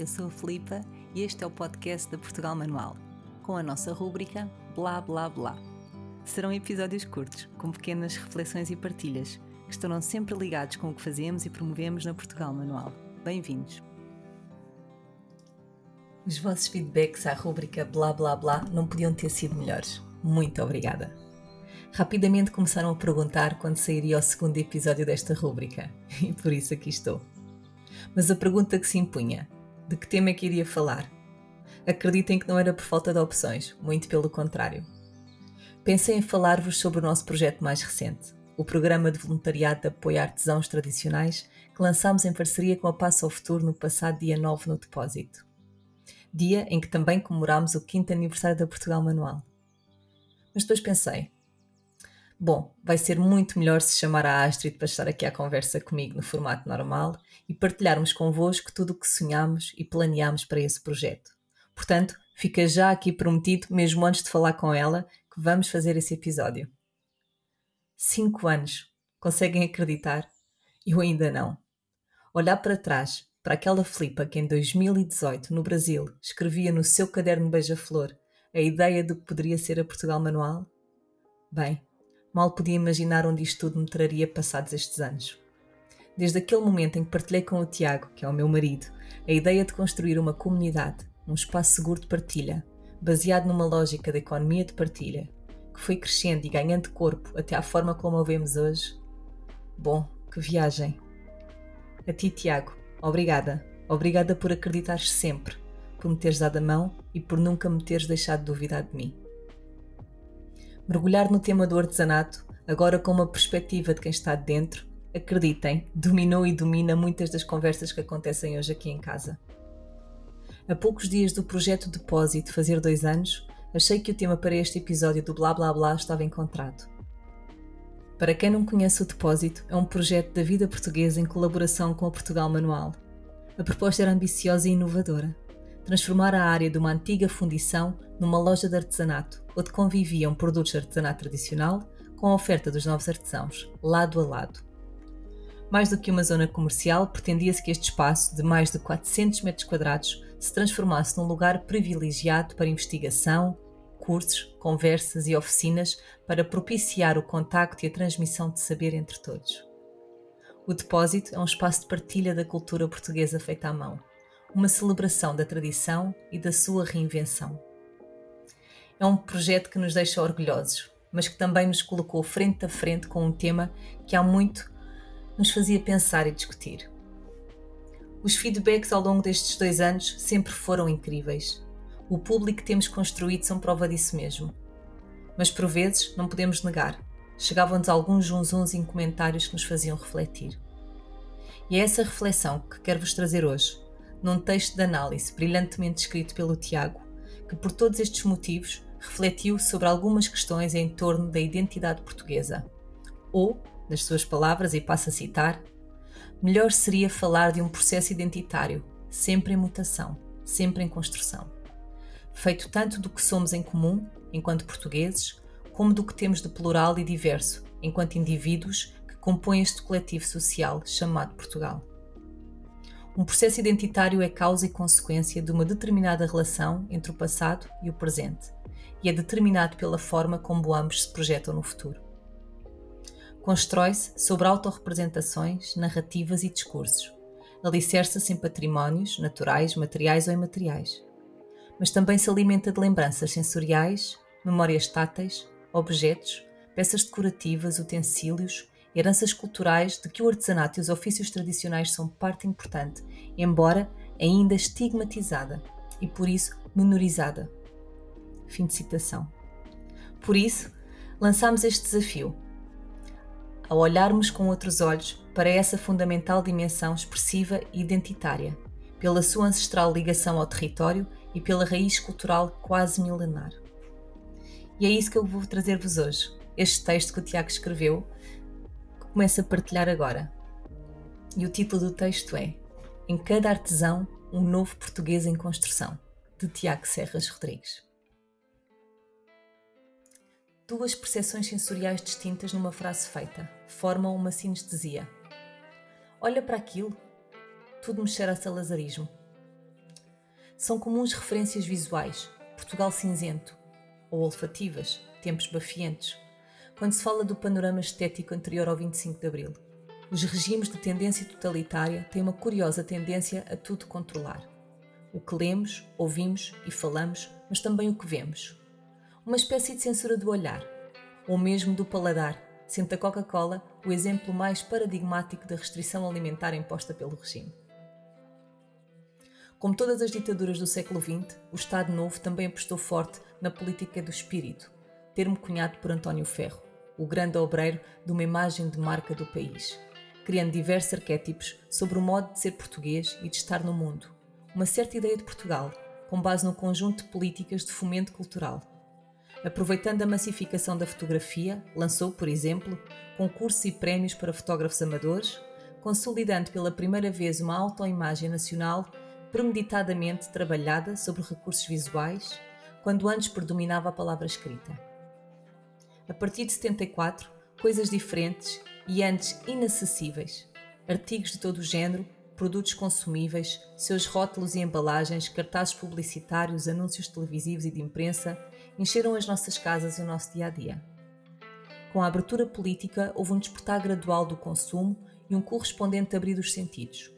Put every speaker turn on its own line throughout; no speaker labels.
eu sou a Filipa e este é o podcast da Portugal Manual, com a nossa rúbrica Blá Blá Blá. Serão episódios curtos, com pequenas reflexões e partilhas, que estarão sempre ligados com o que fazemos e promovemos na Portugal Manual. Bem-vindos! Os vossos feedbacks à rúbrica Blá Blá Blá não podiam ter sido melhores. Muito obrigada! Rapidamente começaram a perguntar quando sairia o segundo episódio desta rúbrica, e por isso aqui estou. Mas a pergunta que se impunha: de que tema é que iria falar? Acreditem que não era por falta de opções, muito pelo contrário. Pensei em falar-vos sobre o nosso projeto mais recente, o Programa de Voluntariado de Apoio a Artesãos Tradicionais, que lançámos em parceria com a Passa ao Futuro no passado dia 9 no Depósito. Dia em que também comemorámos o 5 aniversário da Portugal Manual. Mas depois pensei, Bom, vai ser muito melhor se chamar a Astrid para estar aqui à conversa comigo no formato normal e partilharmos convosco tudo o que sonhamos e planeamos para esse projeto. Portanto, fica já aqui prometido, mesmo antes de falar com ela, que vamos fazer esse episódio. Cinco anos. Conseguem acreditar? Eu ainda não. Olhar para trás, para aquela flipa que em 2018, no Brasil, escrevia no seu caderno beija-flor a ideia do que poderia ser a Portugal Manual? Bem, Mal podia imaginar onde isto tudo me traria passados estes anos. Desde aquele momento em que partilhei com o Tiago, que é o meu marido, a ideia de construir uma comunidade, um espaço seguro de partilha, baseado numa lógica da economia de partilha, que foi crescendo e ganhando corpo até à forma como a vemos hoje. Bom, que viagem! A ti, Tiago, obrigada. Obrigada por acreditares sempre, por me teres dado a mão e por nunca me teres deixado duvidar de mim mergulhar no tema do artesanato, agora com uma perspectiva de quem está dentro, acreditem, dominou e domina muitas das conversas que acontecem hoje aqui em casa. A poucos dias do projeto Depósito fazer dois anos, achei que o tema para este episódio do Blá Blá Blá estava encontrado. Para quem não conhece o Depósito, é um projeto da vida portuguesa em colaboração com o Portugal Manual. A proposta era ambiciosa e inovadora transformar a área de uma antiga fundição numa loja de artesanato, onde conviviam produtos de artesanato tradicional com a oferta dos novos artesãos, lado a lado. Mais do que uma zona comercial, pretendia-se que este espaço, de mais de 400 metros quadrados, se transformasse num lugar privilegiado para investigação, cursos, conversas e oficinas para propiciar o contacto e a transmissão de saber entre todos. O depósito é um espaço de partilha da cultura portuguesa feita à mão, uma celebração da tradição e da sua reinvenção. É um projeto que nos deixa orgulhosos, mas que também nos colocou frente a frente com um tema que há muito nos fazia pensar e discutir. Os feedbacks ao longo destes dois anos sempre foram incríveis. O público que temos construído são prova disso mesmo. Mas por vezes, não podemos negar, chegavam-nos alguns junzuns em comentários que nos faziam refletir. E é essa reflexão que quero vos trazer hoje, num texto de análise brilhantemente escrito pelo Tiago, que por todos estes motivos refletiu sobre algumas questões em torno da identidade portuguesa. Ou, nas suas palavras, e passo a citar, melhor seria falar de um processo identitário, sempre em mutação, sempre em construção. Feito tanto do que somos em comum, enquanto portugueses, como do que temos de plural e diverso, enquanto indivíduos que compõem este coletivo social chamado Portugal. Um processo identitário é causa e consequência de uma determinada relação entre o passado e o presente, e é determinado pela forma como ambos se projetam no futuro. Constrói-se sobre autorrepresentações, narrativas e discursos, alicerça-se em patrimónios naturais, materiais ou imateriais, mas também se alimenta de lembranças sensoriais, memórias táteis, objetos, peças decorativas, utensílios heranças culturais de que o artesanato e os ofícios tradicionais são parte importante, embora ainda estigmatizada e por isso menorizada. Fim de citação. Por isso, lançamos este desafio. Ao olharmos com outros olhos para essa fundamental dimensão expressiva e identitária, pela sua ancestral ligação ao território e pela raiz cultural quase milenar. E é isso que eu vou trazer-vos hoje. Este texto que o Tiago escreveu começo a partilhar agora. E o título do texto é Em cada artesão, um novo português em construção, de Tiago Serras Rodrigues. Duas percepções sensoriais distintas numa frase feita formam uma sinestesia. Olha para aquilo, tudo me cheira a salazarismo. São comuns referências visuais, Portugal cinzento, ou olfativas, tempos bafientos, quando se fala do panorama estético anterior ao 25 de Abril. Os regimes de tendência totalitária têm uma curiosa tendência a tudo controlar. O que lemos, ouvimos e falamos, mas também o que vemos. Uma espécie de censura do olhar, ou mesmo do paladar, sendo a Coca-Cola o exemplo mais paradigmático da restrição alimentar imposta pelo regime. Como todas as ditaduras do século XX, o Estado Novo também apostou forte na política do espírito, termo cunhado por António Ferro, o grande obreiro de uma imagem de marca do país criando diversos arquétipos sobre o modo de ser português e de estar no mundo. Uma certa ideia de Portugal, com base no conjunto de políticas de fomento cultural. Aproveitando a massificação da fotografia, lançou, por exemplo, concursos e prémios para fotógrafos amadores, consolidando pela primeira vez uma autoimagem nacional premeditadamente trabalhada sobre recursos visuais, quando antes predominava a palavra escrita. A partir de 74, coisas diferentes e antes inacessíveis. Artigos de todo o género, produtos consumíveis, seus rótulos e embalagens, cartazes publicitários, anúncios televisivos e de imprensa encheram as nossas casas e o nosso dia a dia. Com a abertura política, houve um despertar gradual do consumo e um correspondente abrir dos sentidos.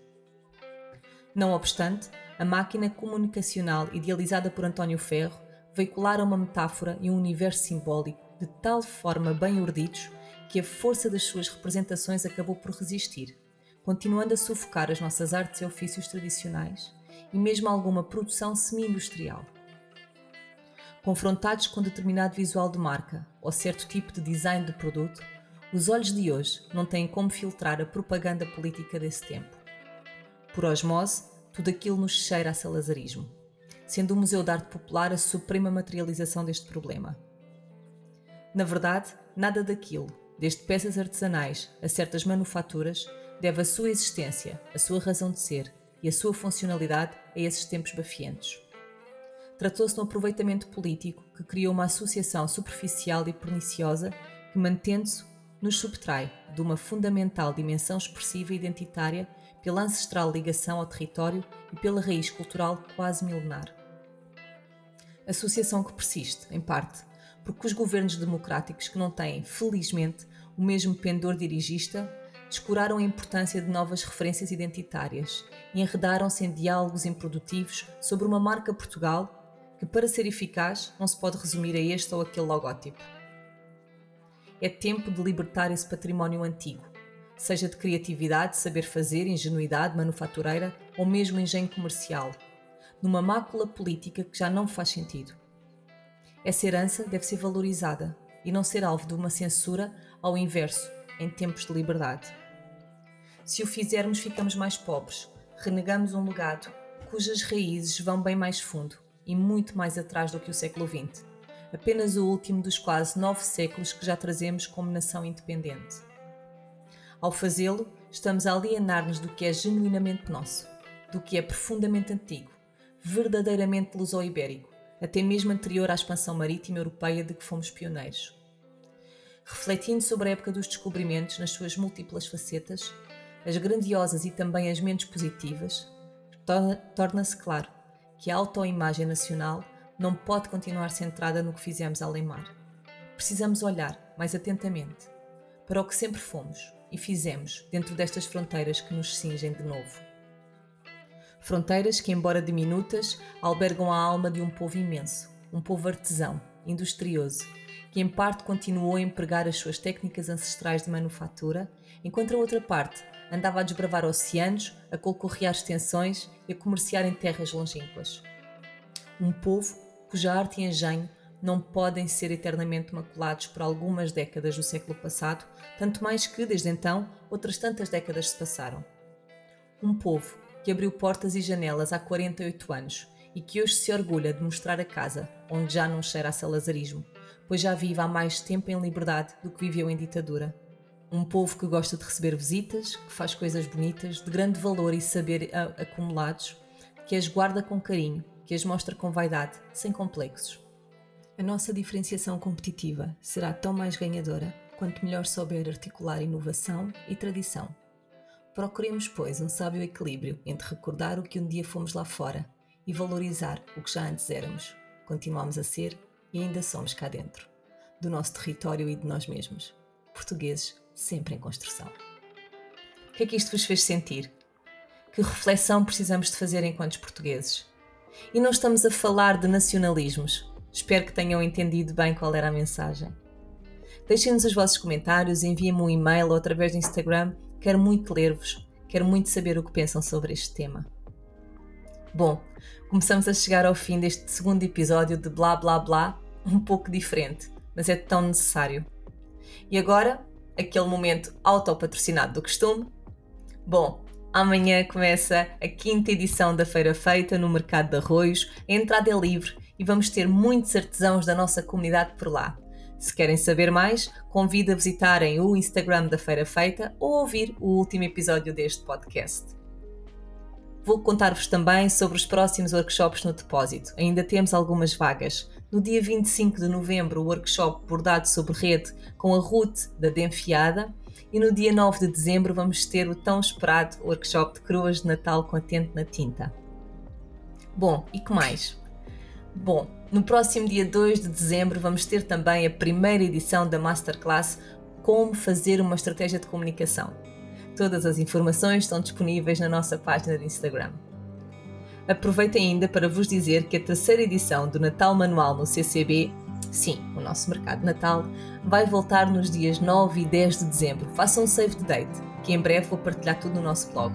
Não obstante, a máquina comunicacional idealizada por António Ferro veiculara uma metáfora e um universo simbólico de tal forma bem urdidos que a força das suas representações acabou por resistir, continuando a sufocar as nossas artes e ofícios tradicionais e mesmo alguma produção semi-industrial. Confrontados com determinado visual de marca ou certo tipo de design de produto, os olhos de hoje não têm como filtrar a propaganda política desse tempo. Por osmose, tudo aquilo nos cheira a salazarismo, sendo o Museu de Arte Popular a suprema materialização deste problema. Na verdade, nada daquilo, desde peças artesanais a certas manufaturas, deve a sua existência, a sua razão de ser e a sua funcionalidade a esses tempos bafientos. Tratou-se de um aproveitamento político que criou uma associação superficial e perniciosa que, mantendo-se, nos subtrai de uma fundamental dimensão expressiva e identitária pela ancestral ligação ao território e pela raiz cultural quase milenar. Associação que persiste, em parte, porque os governos democráticos que não têm, felizmente, o mesmo pendor dirigista, descuraram a importância de novas referências identitárias e enredaram-se em diálogos improdutivos sobre uma marca Portugal que, para ser eficaz, não se pode resumir a este ou aquele logótipo. É tempo de libertar esse património antigo, seja de criatividade, saber fazer, ingenuidade manufatureira ou mesmo engenho comercial, numa mácula política que já não faz sentido. Essa herança deve ser valorizada e não ser alvo de uma censura ao inverso, em tempos de liberdade. Se o fizermos, ficamos mais pobres, renegamos um legado cujas raízes vão bem mais fundo e muito mais atrás do que o século XX, apenas o último dos quase nove séculos que já trazemos como nação independente. Ao fazê-lo, estamos a alienar-nos do que é genuinamente nosso, do que é profundamente antigo, verdadeiramente luso-ibérico, até mesmo anterior à expansão marítima europeia de que fomos pioneiros. Refletindo sobre a época dos descobrimentos nas suas múltiplas facetas, as grandiosas e também as menos positivas, torna-se claro que a autoimagem nacional não pode continuar centrada no que fizemos além mar. Precisamos olhar mais atentamente para o que sempre fomos e fizemos dentro destas fronteiras que nos cingem de novo. Fronteiras que, embora diminutas, albergam a alma de um povo imenso, um povo artesão, industrioso, que em parte continuou a empregar as suas técnicas ancestrais de manufatura, enquanto a outra parte andava a desbravar oceanos, a colcorrear extensões e a comerciar em terras longínquas. Um povo cuja arte e engenho não podem ser eternamente maculados por algumas décadas do século passado, tanto mais que, desde então, outras tantas décadas se passaram. Um povo que abriu portas e janelas há 48 anos e que hoje se orgulha de mostrar a casa onde já não cheira a salazarismo, pois já vive há mais tempo em liberdade do que viveu em ditadura. Um povo que gosta de receber visitas, que faz coisas bonitas, de grande valor e saber acumulados, que as guarda com carinho, que as mostra com vaidade, sem complexos. A nossa diferenciação competitiva será tão mais ganhadora quanto melhor souber articular inovação e tradição. Procuremos, pois, um sábio equilíbrio entre recordar o que um dia fomos lá fora e valorizar o que já antes éramos. Continuamos a ser e ainda somos cá dentro, do nosso território e de nós mesmos. Portugueses sempre em construção. O que é que isto vos fez sentir? Que reflexão precisamos de fazer enquanto portugueses? E não estamos a falar de nacionalismos. Espero que tenham entendido bem qual era a mensagem. Deixem-nos os vossos comentários, enviem-me um e-mail ou através do Instagram. Quero muito ler-vos, quero muito saber o que pensam sobre este tema. Bom, começamos a chegar ao fim deste segundo episódio de Blá Blá Blá, um pouco diferente, mas é tão necessário. E agora, aquele momento autopatrocinado do costume. Bom, amanhã começa a quinta edição da Feira Feita no Mercado de Arroios. A entrada é livre e vamos ter muitos artesãos da nossa comunidade por lá. Se querem saber mais, convido a visitarem o Instagram da Feira Feita ou ouvir o último episódio deste podcast. Vou contar-vos também sobre os próximos workshops no depósito. Ainda temos algumas vagas. No dia 25 de novembro, o workshop Bordado sobre Rede com a Ruth da Denfiada. E no dia 9 de dezembro vamos ter o tão esperado workshop de cruas de Natal com a tente na tinta. Bom, e que mais? Bom, no próximo dia 2 de dezembro vamos ter também a primeira edição da Masterclass Como fazer uma estratégia de comunicação. Todas as informações estão disponíveis na nossa página de Instagram. Aproveito ainda para vos dizer que a terceira edição do Natal Manual no CCB, sim, o nosso mercado de Natal, vai voltar nos dias 9 e 10 de dezembro. Façam um save the date, que em breve vou partilhar tudo no nosso blog.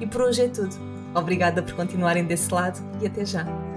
E por hoje é tudo. Obrigada por continuarem desse lado e até já!